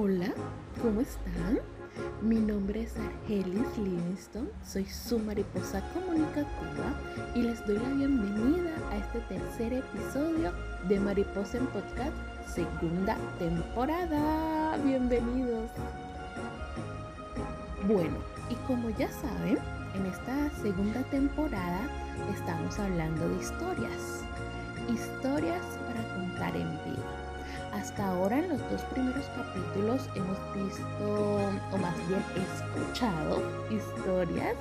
Hola, ¿cómo están? Mi nombre es Argelis Livingston, soy su mariposa comunicativa y les doy la bienvenida a este tercer episodio de Mariposa en Podcast, segunda temporada. Bienvenidos. Bueno, y como ya saben, en esta segunda temporada estamos hablando de historias. Historias para contar en vida. Hasta ahora en los dos primeros capítulos hemos visto, o más bien escuchado, historias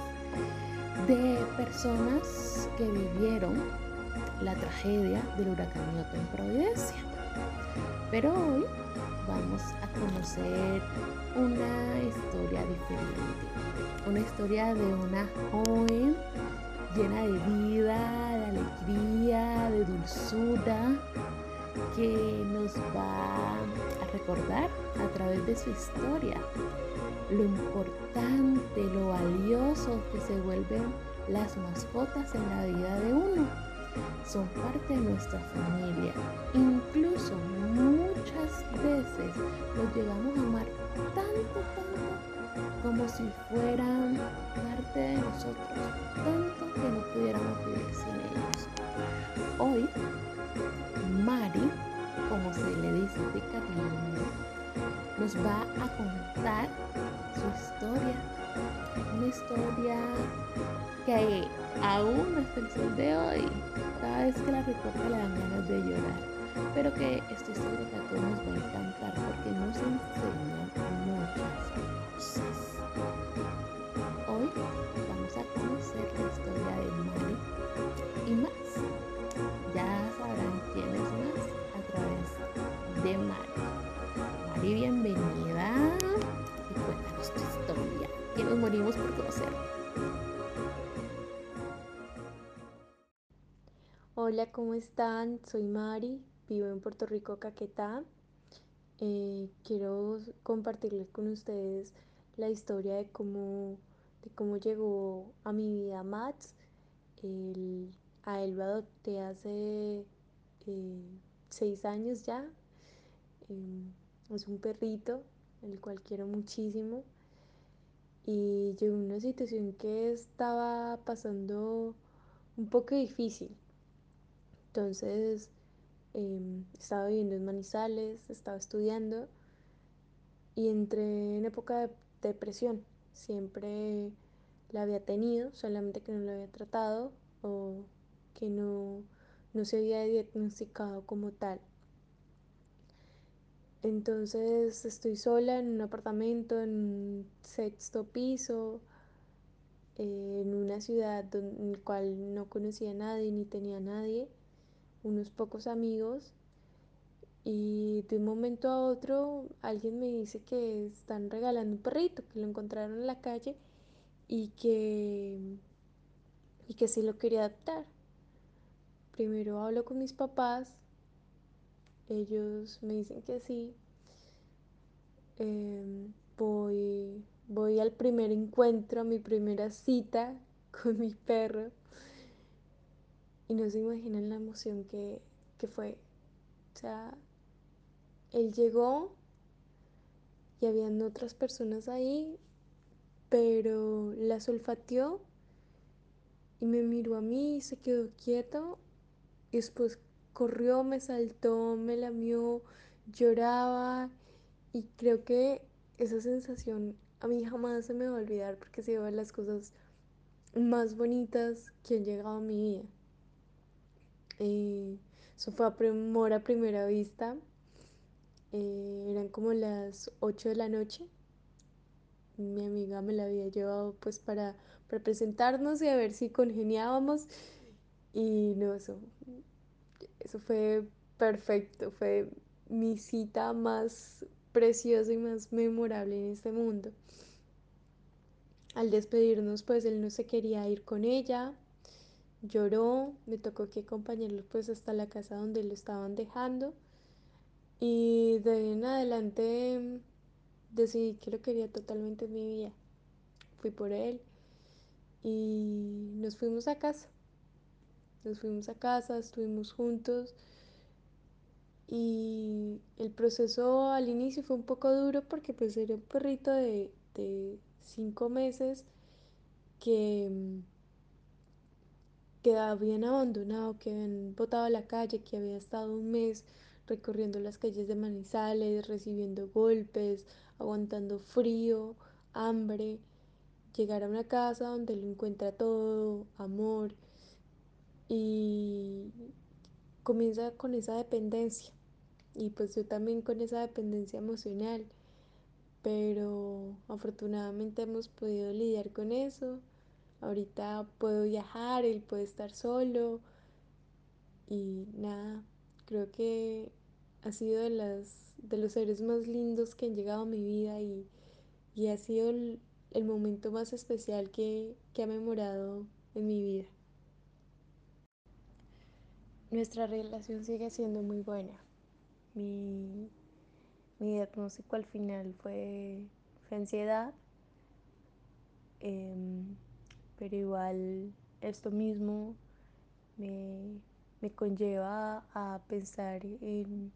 de personas que vivieron la tragedia del huracán Otto en Providencia. Pero hoy vamos a conocer una historia diferente, una historia de una joven llena de vida, de alegría, de dulzura, que nos va a recordar a través de su historia lo importante, lo valioso que se vuelven las mascotas en la vida de uno. Son parte de nuestra familia. Incluso muchas veces los llegamos a amar tanto, tanto, como si fueran parte de nosotros, tanto que no pudiéramos vivir sin ellos. Hoy Mari, como se le dice de cariño, nos va a contar su historia. Una historia que aún hasta el sol de hoy, cada vez que la recuerda le dan ganas de llorar. Pero que estoy segura que a todos nos va a encantar nos morimos por conocer. Hola, ¿cómo están? Soy Mari, vivo en Puerto Rico, Caquetá. Eh, quiero compartirles con ustedes la historia de cómo, de cómo llegó a mi vida. El, a él lo adopté hace eh, seis años ya. Eh, es un perrito, el cual quiero muchísimo. Y llegó una situación que estaba pasando un poco difícil. Entonces, eh, estaba viviendo en Manizales, estaba estudiando y entré en época de depresión. Siempre la había tenido, solamente que no la había tratado o que no, no se había diagnosticado como tal. Entonces estoy sola en un apartamento, en un sexto piso, eh, en una ciudad en la cual no conocía a nadie ni tenía a nadie, unos pocos amigos. Y de un momento a otro alguien me dice que están regalando un perrito, que lo encontraron en la calle y que, y que sí lo quería adoptar. Primero hablo con mis papás, ellos me dicen que sí. Eh, voy, voy al primer encuentro, a mi primera cita con mi perro. Y no se imaginan la emoción que, que fue. O sea, él llegó y habían otras personas ahí, pero la olfateó y me miró a mí, se quedó quieto y después corrió, me saltó, me lamió, lloraba y creo que esa sensación a mí jamás se me va a olvidar porque sido de las cosas más bonitas que han llegado a mi vida. Eh, eso fue amor a primera vista. Eh, eran como las 8 de la noche. Mi amiga me la había llevado pues para, para presentarnos y a ver si congeniábamos. Y no, eso, eso fue perfecto. Fue mi cita más preciosa y más memorable en este mundo. Al despedirnos, pues él no se quería ir con ella, lloró, me tocó que acompañarlo pues hasta la casa donde lo estaban dejando y de ahí en adelante decidí que lo quería totalmente en mi vida. Fui por él y nos fuimos a casa. Nos fuimos a casa, estuvimos juntos Y el proceso al inicio fue un poco duro porque pues era un perrito de, de cinco meses que, que habían abandonado, que habían botado a la calle, que había estado un mes recorriendo las calles de Manizales, recibiendo golpes, aguantando frío, hambre, llegar a una casa donde lo encuentra todo, amor, y comienza con esa dependencia. Y pues yo también con esa dependencia emocional. Pero afortunadamente hemos podido lidiar con eso. Ahorita puedo viajar, él puede estar solo. Y nada, creo que ha sido de, las, de los seres más lindos que han llegado a mi vida y, y ha sido el, el, momento más especial que, que ha memorado en mi vida. Nuestra relación sigue siendo muy buena. Mi, mi diagnóstico al final fue, fue ansiedad, eh, pero igual esto mismo me, me conlleva a pensar en,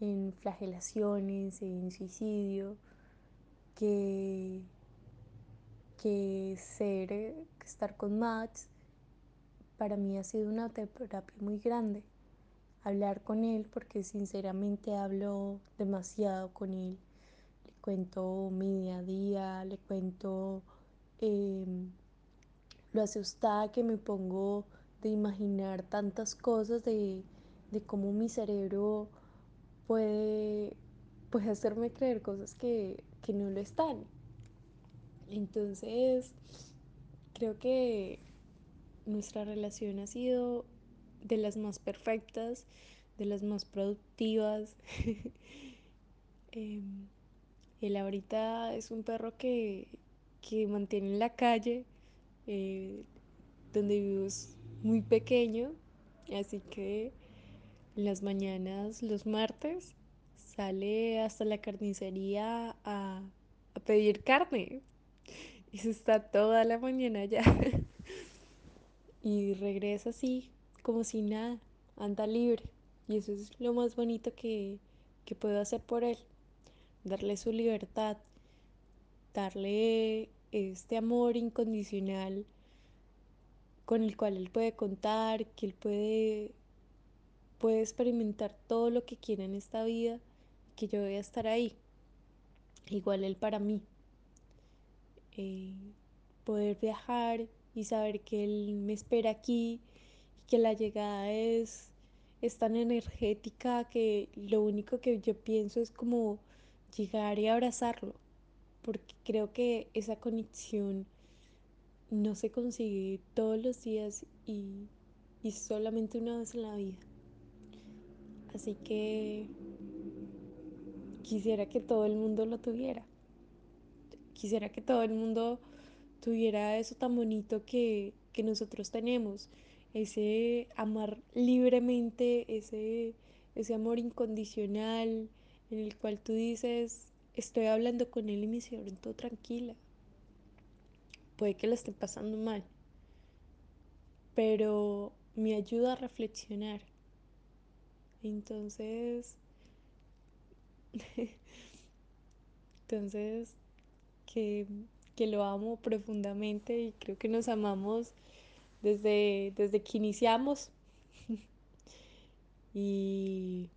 en flagelaciones, en suicidio, que, que ser, que estar con Max para mí ha sido una terapia muy grande. Hablar con él, porque sinceramente hablo demasiado con él. Le cuento mi día a día, le cuento eh, lo asustada que me pongo de imaginar tantas cosas, de, de cómo mi cerebro puede, puede hacerme creer cosas que, que no lo están. Entonces, creo que nuestra relación ha sido de las más perfectas, de las más productivas. eh, él ahorita es un perro que, que mantiene en la calle, eh, donde vivo es muy pequeño, así que en las mañanas, los martes, sale hasta la carnicería a, a pedir carne. Y se está toda la mañana allá. y regresa así, como si nada, anda libre. Y eso es lo más bonito que, que puedo hacer por él. Darle su libertad, darle este amor incondicional con el cual él puede contar, que él puede, puede experimentar todo lo que quiera en esta vida, que yo voy a estar ahí. Igual él para mí. Eh, poder viajar y saber que él me espera aquí y que la llegada es, es tan energética que lo único que yo pienso es como llegar y abrazarlo, porque creo que esa conexión no se consigue todos los días y, y solamente una vez en la vida. Así que quisiera que todo el mundo lo tuviera. Quisiera que todo el mundo tuviera eso tan bonito que, que nosotros tenemos. Ese amar libremente, ese, ese amor incondicional en el cual tú dices, estoy hablando con él y me siento tranquila puede que la esté pasando mal, pero me ayuda a reflexionar. Entonces, entonces, que, que, lo amo profundamente y creo que nos amamos desde, desde que iniciamos. y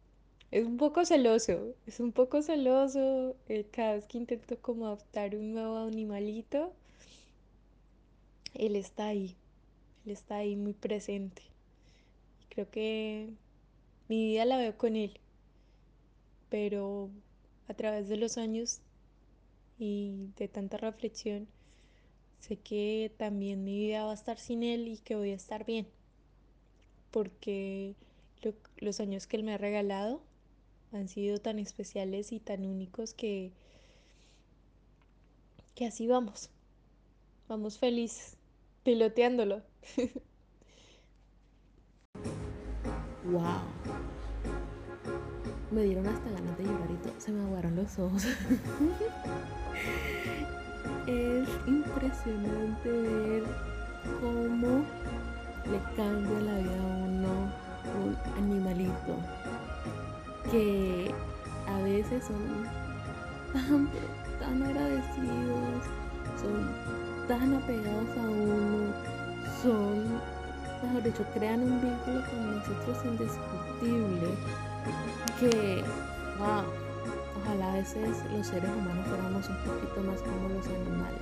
es un poco celoso, es un poco celoso eh, cada vez que intento como adoptar un nuevo animalito él está ahí, él está ahí muy presente. Creo que mi vida la veo con él, pero a través de los años y de tanta reflexión, sé que también mi vida va a estar sin él y que voy a estar bien, porque lo, los años que él me ha regalado han sido tan especiales y tan únicos que, que así vamos, vamos felices piloteándolo. wow. Me dieron hasta ganas de llorar y todo. Se me aguaron los ojos. es impresionante ver cómo le cambia la vida a uno un animalito. que a veces son tan, tan agradecidos, son tan apegados a uno, son, mejor dicho, crean un vínculo con nosotros indiscutible que, wow, ojalá a veces los seres humanos fuéramos un poquito más como los animales.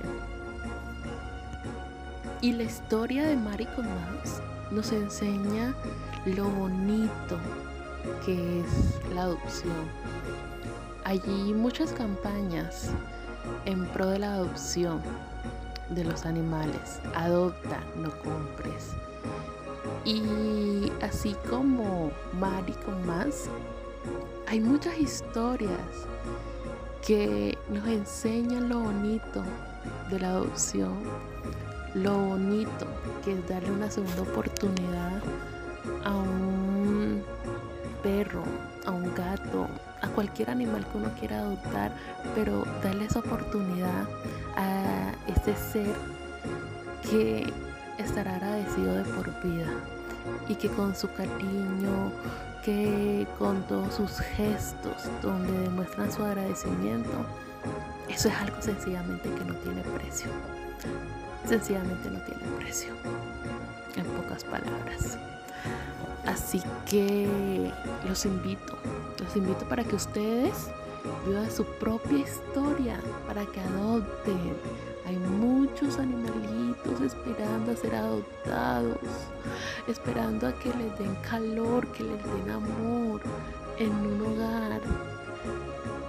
Y la historia de Mari con Max nos enseña lo bonito que es la adopción. Allí muchas campañas en pro de la adopción de los animales. Adopta, no compres. Y así como Mari con más, hay muchas historias que nos enseñan lo bonito de la adopción, lo bonito que es darle una segunda oportunidad a un perro, a un gato, a cualquier animal que uno quiera adoptar, pero darle esa oportunidad a ese ser que estará agradecido de por vida y que con su cariño, que con todos sus gestos donde demuestran su agradecimiento, eso es algo sencillamente que no tiene precio. Sencillamente no tiene precio. En pocas palabras. Así que los invito, los invito para que ustedes vivan su propia historia, para que adopten. Hay muchos animalitos esperando a ser adoptados, esperando a que les den calor, que les den amor en un hogar.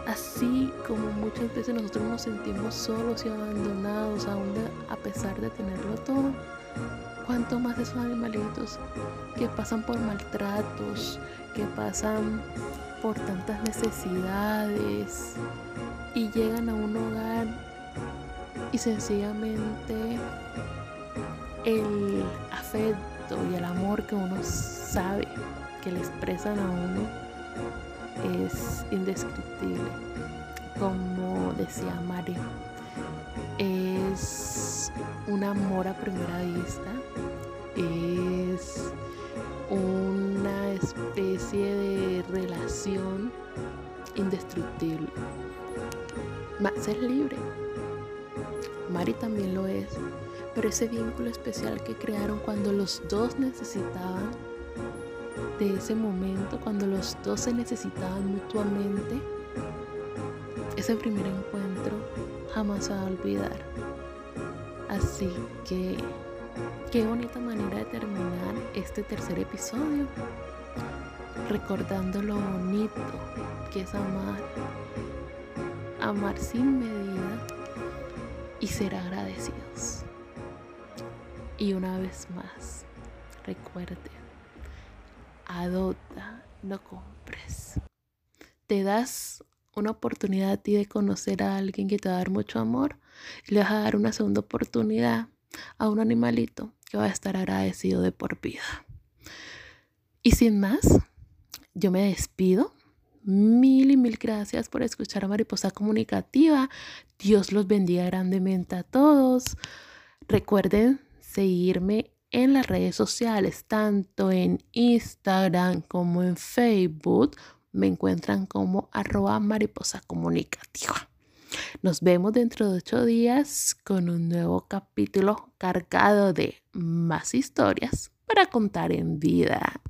Así como muchas veces nosotros nos sentimos solos y abandonados, aún a pesar de tenerlo todo cuánto más esos animalitos que pasan por maltratos, que pasan por tantas necesidades y llegan a un hogar y sencillamente el afecto y el amor que uno sabe que le expresan a uno es indescriptible. Como decía Mario, es un amor a primera vista es una especie de relación indestructible. Max es libre, Mari también lo es, pero ese vínculo especial que crearon cuando los dos necesitaban de ese momento, cuando los dos se necesitaban mutuamente, ese primer encuentro jamás se va a olvidar. Así que Qué bonita manera de terminar este tercer episodio, recordando lo bonito que es amar, amar sin medida y ser agradecidos. Y una vez más, recuerde, adopta, no compres. Te das una oportunidad a ti de conocer a alguien que te va a dar mucho amor, le vas a dar una segunda oportunidad a un animalito que va a estar agradecido de por vida. Y sin más, yo me despido. Mil y mil gracias por escuchar a Mariposa Comunicativa. Dios los bendiga grandemente a todos. Recuerden seguirme en las redes sociales, tanto en Instagram como en Facebook. Me encuentran como arroba mariposa comunicativa. Nos vemos dentro de ocho días con un nuevo capítulo cargado de más historias para contar en vida.